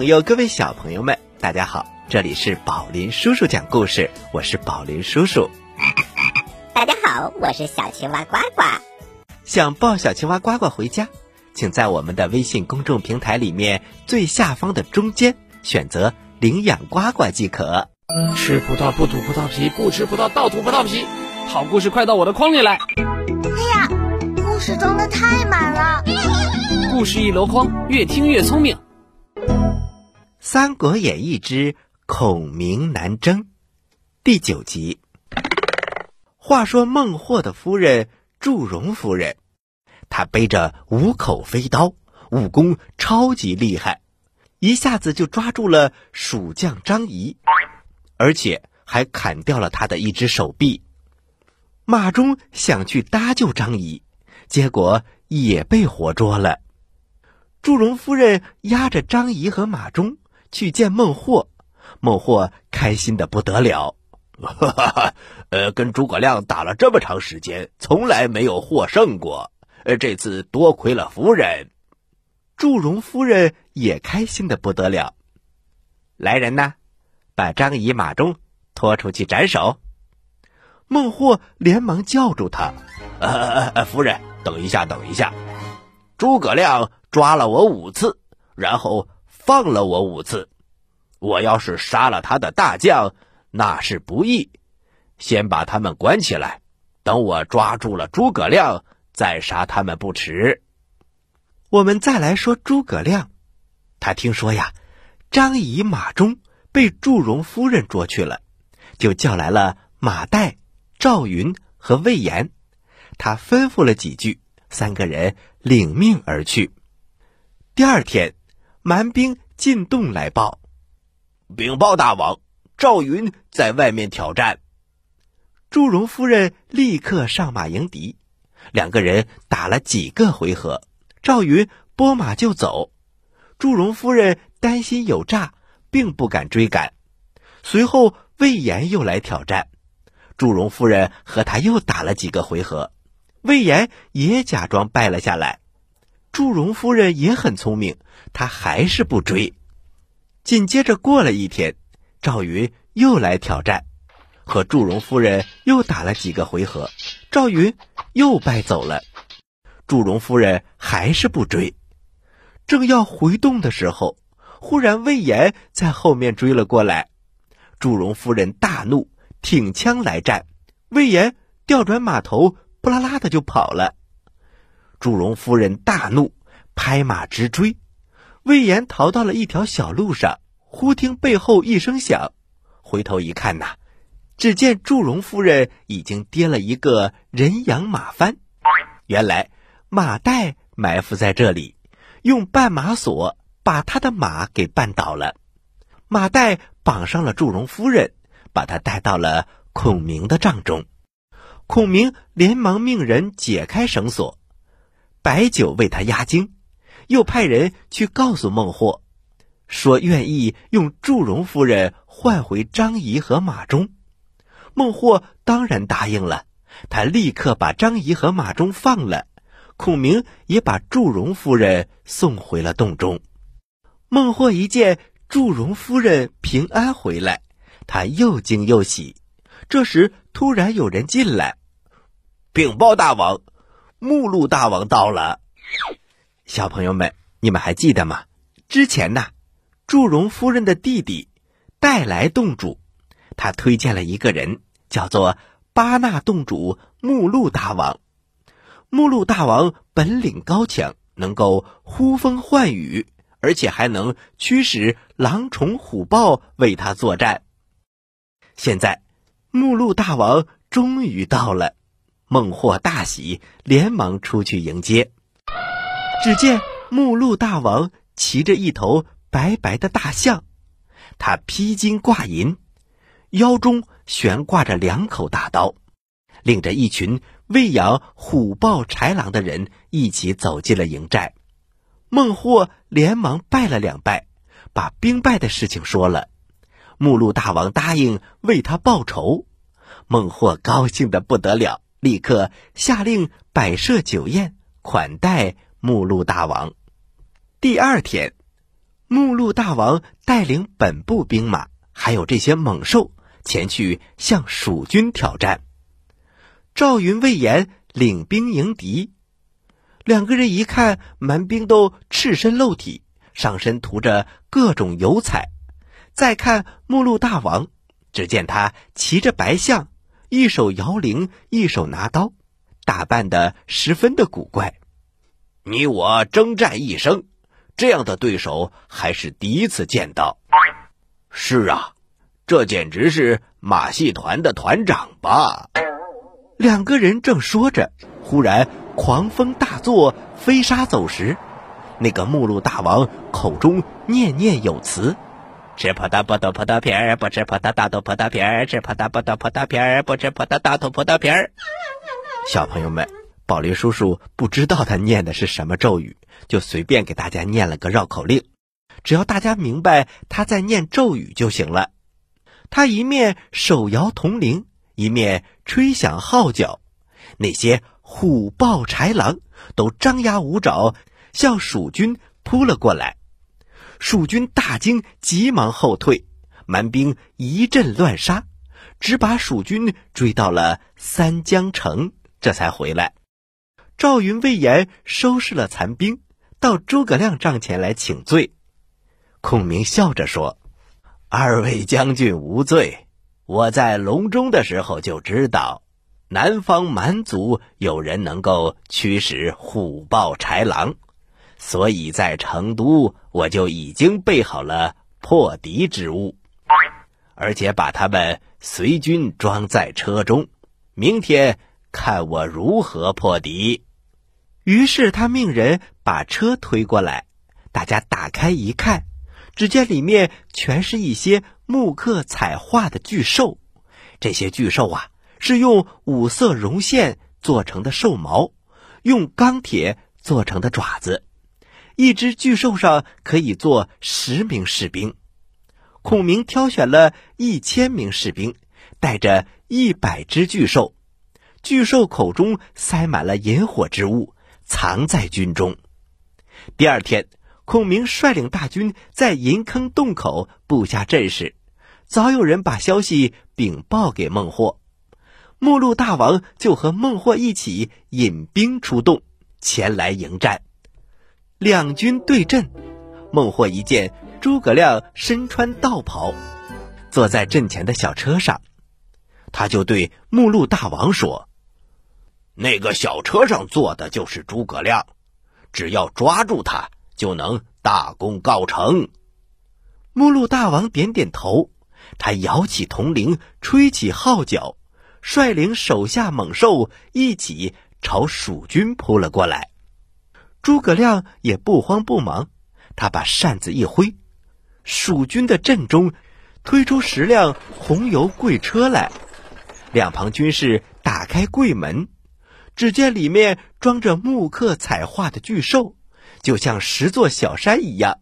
朋友，各位小朋友们，大家好，这里是宝林叔叔讲故事，我是宝林叔叔。大家好，我是小青蛙呱呱。想抱小青蛙呱呱回家，请在我们的微信公众平台里面最下方的中间选择“领养呱呱”即可。吃葡萄不吐葡萄皮，不吃葡萄倒吐葡萄皮。好故事快到我的筐里来！哎呀，故事装的太满了。故事一箩筐，越听越聪明。《三国演义之孔明南征》第九集。话说孟获的夫人祝融夫人，她背着五口飞刀，武功超级厉害，一下子就抓住了蜀将张仪，而且还砍掉了他的一只手臂。马忠想去搭救张仪，结果也被活捉了。祝融夫人押着张仪和马忠去见孟获，孟获开心的不得了。哈哈，呃，跟诸葛亮打了这么长时间，从来没有获胜过。呃，这次多亏了夫人。祝融夫人也开心的不得了。来人呐，把张仪、马忠拖出去斩首。孟获连忙叫住他：“呃，夫人，等一下，等一下。诸葛亮抓了我五次，然后放了我五次。我要是杀了他的大将。”那是不义，先把他们关起来，等我抓住了诸葛亮，再杀他们不迟。我们再来说诸葛亮，他听说呀，张仪、马忠被祝融夫人捉去了，就叫来了马岱、赵云和魏延，他吩咐了几句，三个人领命而去。第二天，蛮兵进洞来报，禀报大王。赵云在外面挑战，祝融夫人立刻上马迎敌，两个人打了几个回合，赵云拨马就走，祝融夫人担心有诈，并不敢追赶。随后魏延又来挑战，祝融夫人和他又打了几个回合，魏延也假装败了下来。祝融夫人也很聪明，她还是不追。紧接着过了一天。赵云又来挑战，和祝融夫人又打了几个回合，赵云又败走了。祝融夫人还是不追，正要回洞的时候，忽然魏延在后面追了过来。祝融夫人大怒，挺枪来战，魏延调转马头，扑啦啦的就跑了。祝融夫人大怒，拍马直追，魏延逃到了一条小路上。忽听背后一声响，回头一看呐，只见祝融夫人已经跌了一个人仰马翻。原来马岱埋伏在这里，用绊马索把他的马给绊倒了。马岱绑上了祝融夫人，把他带到了孔明的帐中。孔明连忙命人解开绳索，白酒为他压惊，又派人去告诉孟获。说愿意用祝融夫人换回张仪和马忠，孟获当然答应了。他立刻把张仪和马忠放了，孔明也把祝融夫人送回了洞中。孟获一见祝融夫人平安回来，他又惊又喜。这时突然有人进来，禀报大王，目录大王到了。小朋友们，你们还记得吗？之前呢？祝融夫人的弟弟带来洞主，他推荐了一个人，叫做巴纳洞主目录大王。目录大王本领高强，能够呼风唤雨，而且还能驱使狼虫虎豹为他作战。现在，目录大王终于到了，孟获大喜，连忙出去迎接。只见目录大王骑着一头。白白的大象，他披金挂银，腰中悬挂着两口大刀，领着一群喂养虎豹豺狼的人一起走进了营寨。孟获连忙拜了两拜，把兵败的事情说了。目录大王答应为他报仇，孟获高兴的不得了，立刻下令摆设酒宴款待目录大王。第二天，目录大王带领本部兵马，还有这些猛兽，前去向蜀军挑战。赵云、魏延领兵迎敌，两个人一看，蛮兵都赤身露体，上身涂着各种油彩。再看目录大王，只见他骑着白象，一手摇铃，一手拿刀，打扮的十分的古怪。你我征战一生，这样的对手还是第一次见到。是啊，这简直是马戏团的团长吧？两个人正说着，忽然狂风大作，飞沙走石。那个目录大王口中念念有词：“吃葡萄不吐葡萄皮儿，不吃葡萄大吐葡萄皮儿，吃葡萄不吐葡萄皮儿，不吃葡萄大吐葡萄皮儿。”小朋友们，宝林叔叔不知道他念的是什么咒语，就随便给大家念了个绕口令，只要大家明白他在念咒语就行了。他一面手摇铜铃。一面吹响号角，那些虎豹豺狼都张牙舞爪向蜀军扑了过来。蜀军大惊，急忙后退，蛮兵一阵乱杀，只把蜀军追到了三江城，这才回来。赵云、魏延收拾了残兵，到诸葛亮帐前来请罪。孔明笑着说：“二位将军无罪。”我在隆中的时候就知道，南方蛮族有人能够驱使虎豹豺狼，所以在成都我就已经备好了破敌之物，而且把他们随军装在车中，明天看我如何破敌。于是他命人把车推过来，大家打开一看。只见里面全是一些木刻彩画的巨兽，这些巨兽啊是用五色绒线做成的兽毛，用钢铁做成的爪子，一只巨兽上可以坐十名士兵。孔明挑选了一千名士兵，带着一百只巨兽，巨兽口中塞满了引火之物，藏在军中。第二天。孔明率领大军在银坑洞口布下阵势，早有人把消息禀报给孟获，目录大王就和孟获一起引兵出动，前来迎战。两军对阵，孟获一见诸葛亮身穿道袍，坐在阵前的小车上，他就对目录大王说：“那个小车上坐的就是诸葛亮，只要抓住他。”就能大功告成。目录大王点点头，他摇起铜铃，吹起号角，率领手下猛兽一起朝蜀军扑了过来。诸葛亮也不慌不忙，他把扇子一挥，蜀军的阵中推出十辆红油贵车来，两旁军士打开柜门，只见里面装着木刻彩画的巨兽。就像十座小山一样，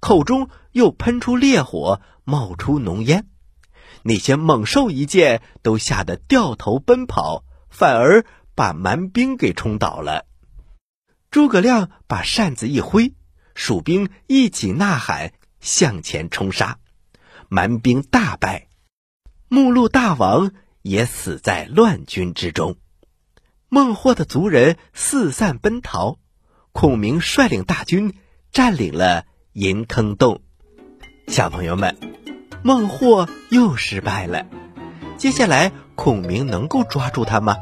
口中又喷出烈火，冒出浓烟。那些猛兽一见，都吓得掉头奔跑，反而把蛮兵给冲倒了。诸葛亮把扇子一挥，蜀兵一起呐喊，向前冲杀，蛮兵大败，目录大王也死在乱军之中。孟获的族人四散奔逃。孔明率领大军占领了银坑洞，小朋友们，孟获又失败了。接下来，孔明能够抓住他吗？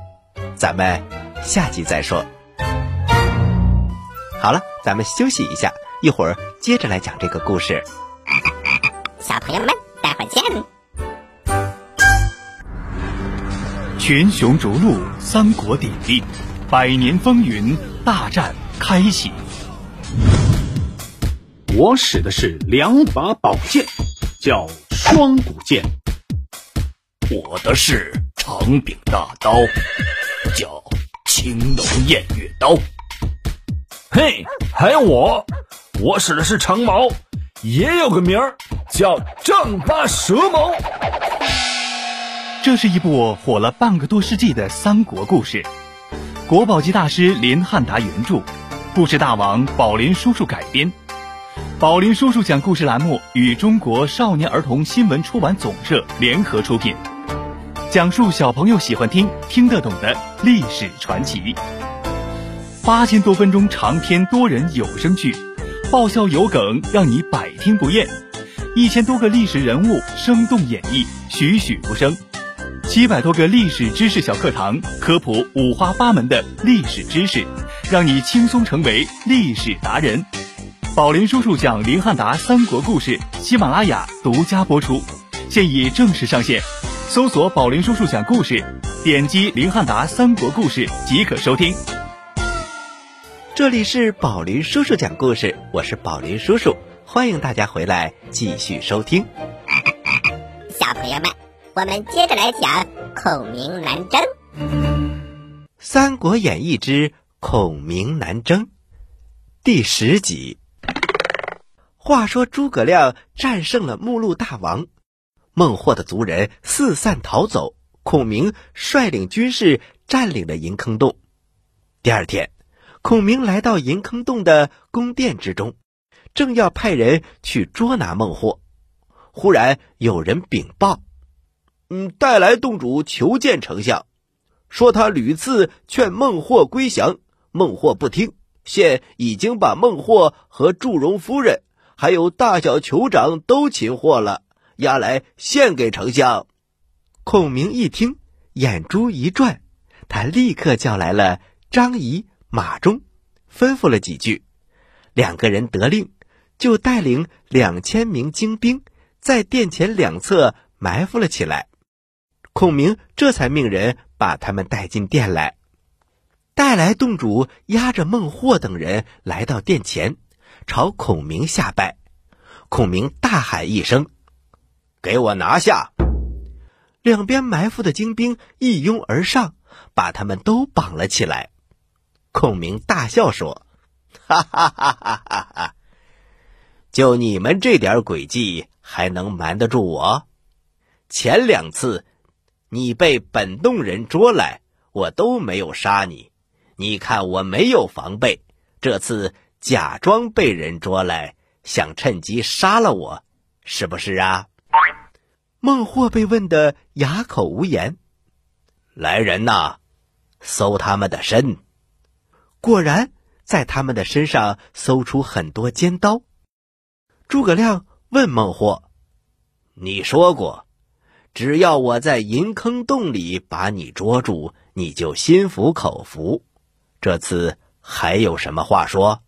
咱们下集再说。好了，咱们休息一下，一会儿接着来讲这个故事。小朋友们，待会儿见。群雄逐鹿，三国鼎立，百年风云，大战。开启。我使的是两把宝剑，叫双股剑。我的是长柄大刀，叫青龙偃月刀。嘿，还有我，我使的是长矛，也有个名儿叫丈八蛇矛。这是一部火了半个多世纪的三国故事，国宝级大师林汉达原著。故事大王宝林叔叔改编。宝林叔叔讲故事栏目与中国少年儿童新闻出版总社联合出品，讲述小朋友喜欢听、听得懂的历史传奇。八千多分钟长篇多人有声剧，爆笑有梗，让你百听不厌。一千多个历史人物生动演绎，栩栩如生。七百多个历史知识小课堂，科普五花八门的历史知识，让你轻松成为历史达人。宝林叔叔讲林汉达三国故事，喜马拉雅独家播出，现已正式上线。搜索“宝林叔叔讲故事”，点击林汉达三国故事即可收听。这里是宝林叔叔讲故事，我是宝林叔叔，欢迎大家回来继续收听。小朋友们，我们接着来讲孔明南征。《三国演义之孔明南征》第十集。话说诸葛亮战胜了目录大王，孟获的族人四散逃走，孔明率领军士占领了银坑洞。第二天。孔明来到银坑洞的宫殿之中，正要派人去捉拿孟获，忽然有人禀报：“嗯，带来洞主求见丞相，说他屡次劝孟获归降，孟获不听，现已经把孟获和祝融夫人还有大小酋长都擒获了，押来献给丞相。”孔明一听，眼珠一转，他立刻叫来了张仪。马忠吩咐了几句，两个人得令，就带领两千名精兵在殿前两侧埋伏了起来。孔明这才命人把他们带进殿来。带来洞主押着孟获等人来到殿前，朝孔明下拜。孔明大喊一声：“给我拿下！”两边埋伏的精兵一拥而上，把他们都绑了起来。孔明大笑说：“哈哈哈哈哈哈！就你们这点诡计，还能瞒得住我？前两次你被本洞人捉来，我都没有杀你。你看我没有防备，这次假装被人捉来，想趁机杀了我，是不是啊？”孟获被问得哑口无言。来人呐，搜他们的身。果然，在他们的身上搜出很多尖刀。诸葛亮问孟获：“你说过，只要我在银坑洞里把你捉住，你就心服口服。这次还有什么话说？”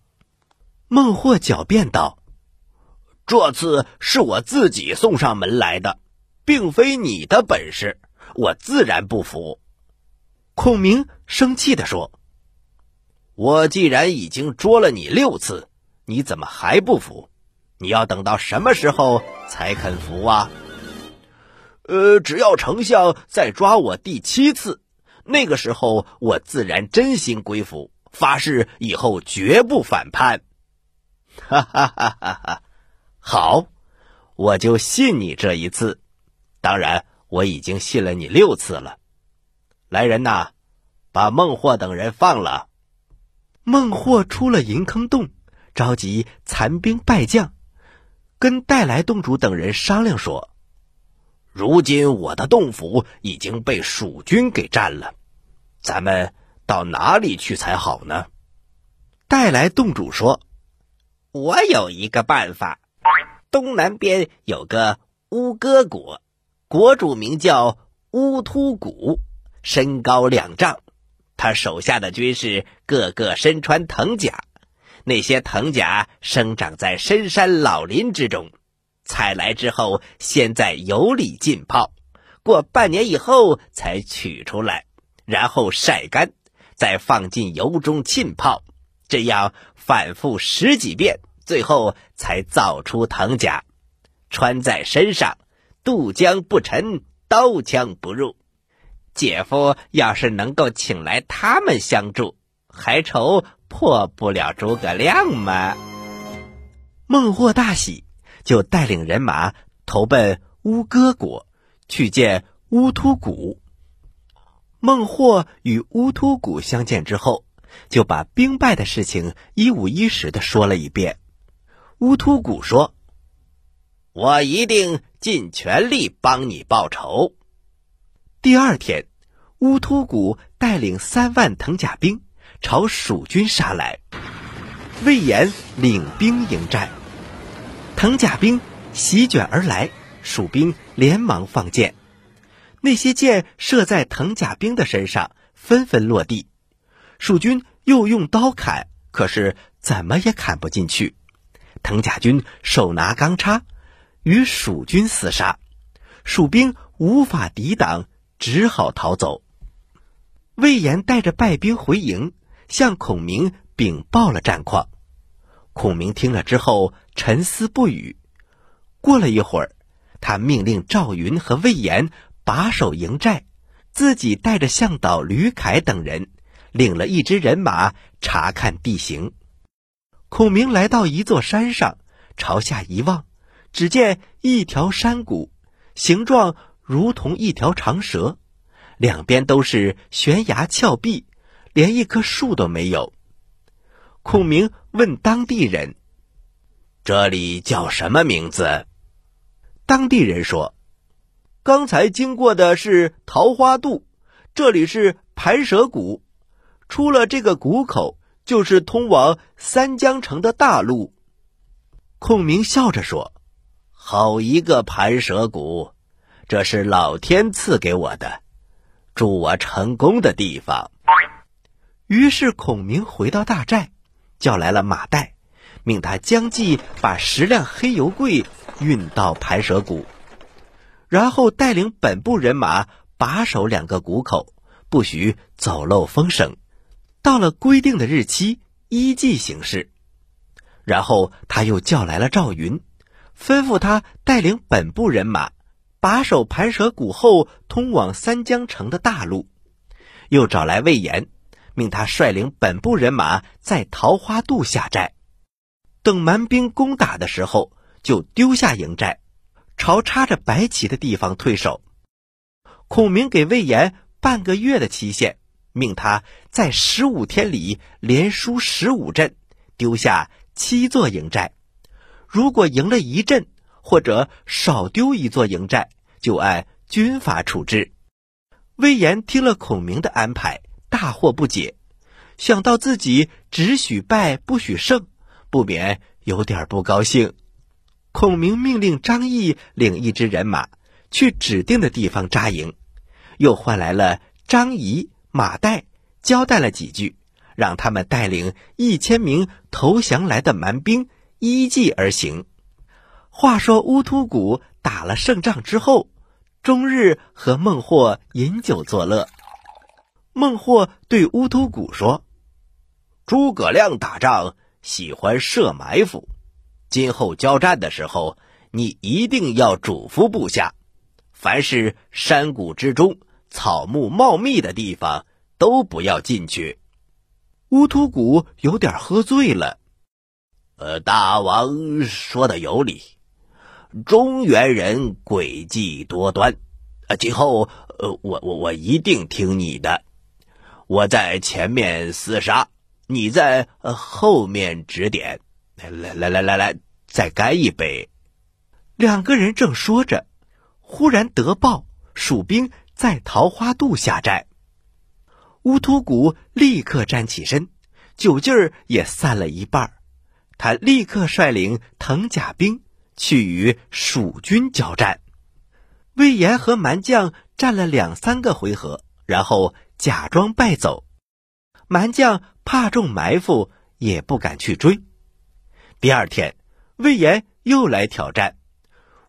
孟获狡辩道：“这次是我自己送上门来的，并非你的本事，我自然不服。”孔明生气地说。我既然已经捉了你六次，你怎么还不服？你要等到什么时候才肯服啊？呃，只要丞相再抓我第七次，那个时候我自然真心归服，发誓以后绝不反叛。哈哈哈哈哈！好，我就信你这一次。当然，我已经信了你六次了。来人呐，把孟获等人放了。孟获出了银坑洞，召集残兵败将，跟带来洞主等人商量说：“如今我的洞府已经被蜀军给占了，咱们到哪里去才好呢？”带来洞主说：“我有一个办法，东南边有个乌戈国，国主名叫乌突谷，身高两丈。”他手下的军士个个身穿藤甲，那些藤甲生长在深山老林之中，采来之后先在油里浸泡，过半年以后才取出来，然后晒干，再放进油中浸泡，这样反复十几遍，最后才造出藤甲，穿在身上，渡江不沉，刀枪不入。姐夫要是能够请来他们相助，还愁破不了诸葛亮吗？孟获大喜，就带领人马投奔乌戈国，去见乌突古。孟获与乌突古相见之后，就把兵败的事情一五一十的说了一遍。乌突古说：“我一定尽全力帮你报仇。”第二天，乌秃古带领三万藤甲兵朝蜀军杀来，魏延领兵迎战。藤甲兵席卷而来，蜀兵连忙放箭，那些箭射在藤甲兵的身上，纷纷落地。蜀军又用刀砍，可是怎么也砍不进去。藤甲军手拿钢叉，与蜀军厮杀，蜀兵无法抵挡，只好逃走。魏延带着败兵回营，向孔明禀报了战况。孔明听了之后沉思不语。过了一会儿，他命令赵云和魏延把守营寨，自己带着向导吕凯等人。领了一支人马查看地形。孔明来到一座山上，朝下一望，只见一条山谷，形状如同一条长蛇，两边都是悬崖峭壁，连一棵树都没有。孔明问当地人：“这里叫什么名字？”当地人说：“刚才经过的是桃花渡，这里是盘蛇谷。”出了这个谷口，就是通往三江城的大路。孔明笑着说：“好一个盘蛇谷，这是老天赐给我的，助我成功的地方。”于是孔明回到大寨，叫来了马岱，命他将计把十辆黑油柜运到盘蛇谷，然后带领本部人马把守两个谷口，不许走漏风声。到了规定的日期，依计行事。然后他又叫来了赵云，吩咐他带领本部人马把守盘蛇谷后通往三江城的大路。又找来魏延，命他率领本部人马在桃花渡下寨。等蛮兵攻打的时候，就丢下营寨，朝插着白旗的地方退守。孔明给魏延半个月的期限。命他在十五天里连输十五阵，丢下七座营寨。如果赢了一阵，或者少丢一座营寨，就按军法处置。魏延听了孔明的安排，大惑不解，想到自己只许败不许胜，不免有点不高兴。孔明命令张毅领一支人马去指定的地方扎营，又换来了张仪。马岱交代了几句，让他们带领一千名投降来的蛮兵依计而行。话说乌突古打了胜仗之后，终日和孟获饮酒作乐。孟获对乌突古说：“诸葛亮打仗喜欢设埋伏，今后交战的时候，你一定要嘱咐部下，凡是山谷之中。”草木茂密的地方都不要进去。乌突古有点喝醉了。呃，大王说的有理，中原人诡计多端，呃，今后呃，我我我一定听你的。我在前面厮杀，你在呃后面指点。来来来来来，再干一杯。两个人正说着，忽然得报，蜀兵。在桃花渡下寨，乌秃古立刻站起身，酒劲儿也散了一半他立刻率领藤甲兵去与蜀军交战。魏延和蛮将战了两三个回合，然后假装败走。蛮将怕中埋伏，也不敢去追。第二天，魏延又来挑战，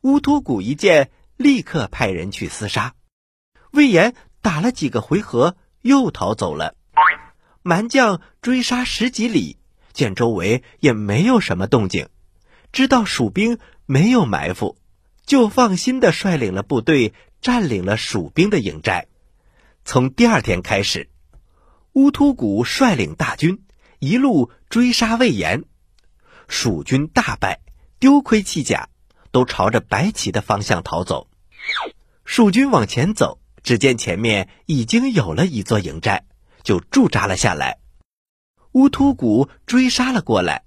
乌秃古一见，立刻派人去厮杀。魏延打了几个回合，又逃走了。蛮将追杀十几里，见周围也没有什么动静，知道蜀兵没有埋伏，就放心的率领了部队占领了蜀兵的营寨。从第二天开始，乌突古率领大军一路追杀魏延，蜀军大败，丢盔弃甲，都朝着白起的方向逃走。蜀军往前走。只见前面已经有了一座营寨，就驻扎了下来。乌突古追杀了过来，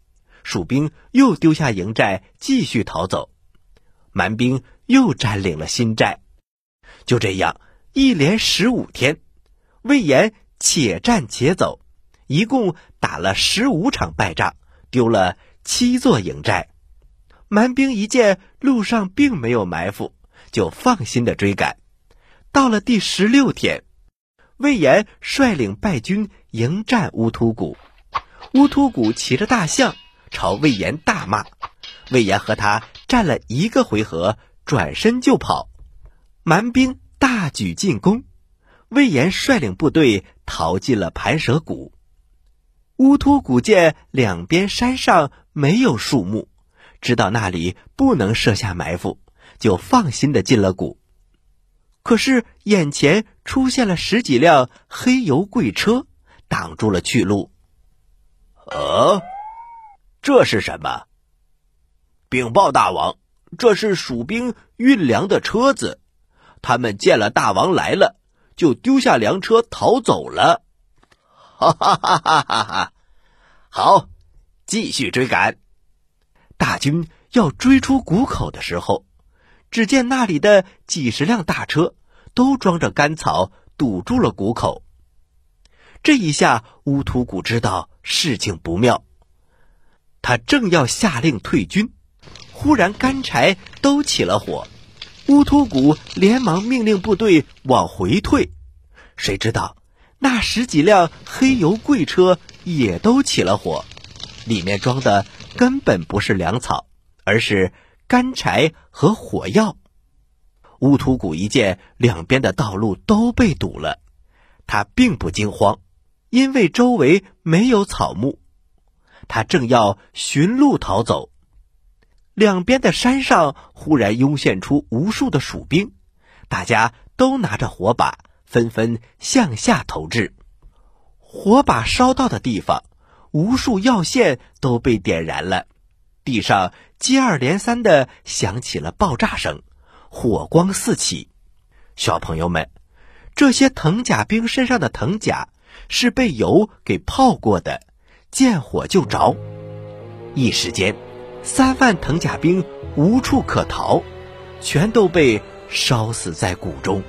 蜀兵又丢下营寨继续逃走，蛮兵又占领了新寨。就这样，一连十五天，魏延且战且走，一共打了十五场败仗，丢了七座营寨。蛮兵一见路上并没有埋伏，就放心的追赶。到了第十六天，魏延率领败军迎战乌突古。乌突古骑着大象朝魏延大骂，魏延和他战了一个回合，转身就跑。蛮兵大举进攻，魏延率领部队逃进了盘蛇谷。乌托古见两边山上没有树木。知道那里不能设下埋伏，就放心的进了谷。可是眼前出现了十几辆黑油贵车，挡住了去路。呃，这是什么？禀报大王，这是蜀兵运粮的车子，他们见了大王来了，就丢下粮车逃走了。哈哈哈哈哈哈！好，继续追赶。大军要追出谷口的时候，只见那里的几十辆大车都装着干草，堵住了谷口。这一下，乌秃古知道事情不妙，他正要下令退军，忽然干柴都起了火。乌秃古连忙命令部队往回退，谁知道那十几辆黑油贵车也都起了火，里面装的。根本不是粮草，而是干柴和火药。乌秃古一见两边的道路都被堵了，他并不惊慌，因为周围没有草木。他正要寻路逃走，两边的山上忽然涌现出无数的蜀兵，大家都拿着火把，纷纷向下投掷。火把烧到的地方。无数药线都被点燃了，地上接二连三的响起了爆炸声，火光四起。小朋友们，这些藤甲兵身上的藤甲是被油给泡过的，见火就着。一时间，三万藤甲兵无处可逃，全都被烧死在谷中。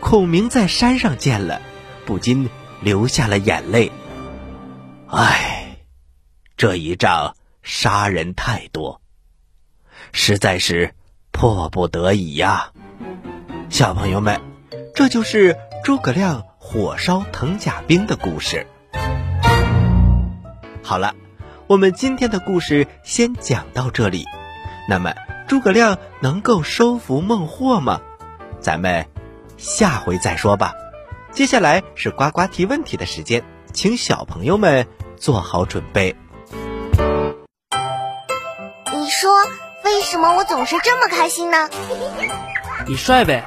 孔明在山上见了，不禁流下了眼泪。唉，这一仗杀人太多，实在是迫不得已呀。小朋友们，这就是诸葛亮火烧藤甲兵的故事。好了，我们今天的故事先讲到这里。那么，诸葛亮能够收服孟获吗？咱们下回再说吧。接下来是呱呱提问题的时间，请小朋友们。做好准备。你说为什么我总是这么开心呢？你帅呗。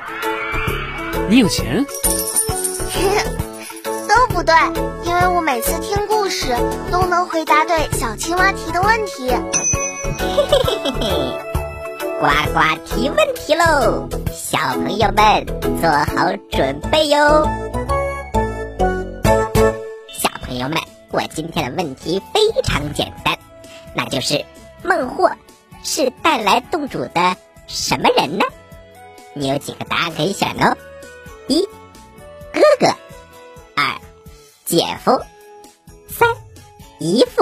你有钱？不对，因为我每次听故事都能回答对小青蛙提的问题。嘿嘿嘿嘿嘿，呱呱提问题喽！小朋友们做好准备哟。小朋友们。我今天的问题非常简单，那就是孟获是带来洞主的什么人呢？你有几个答案可以选哦：一、哥哥；二、姐夫；三、姨父。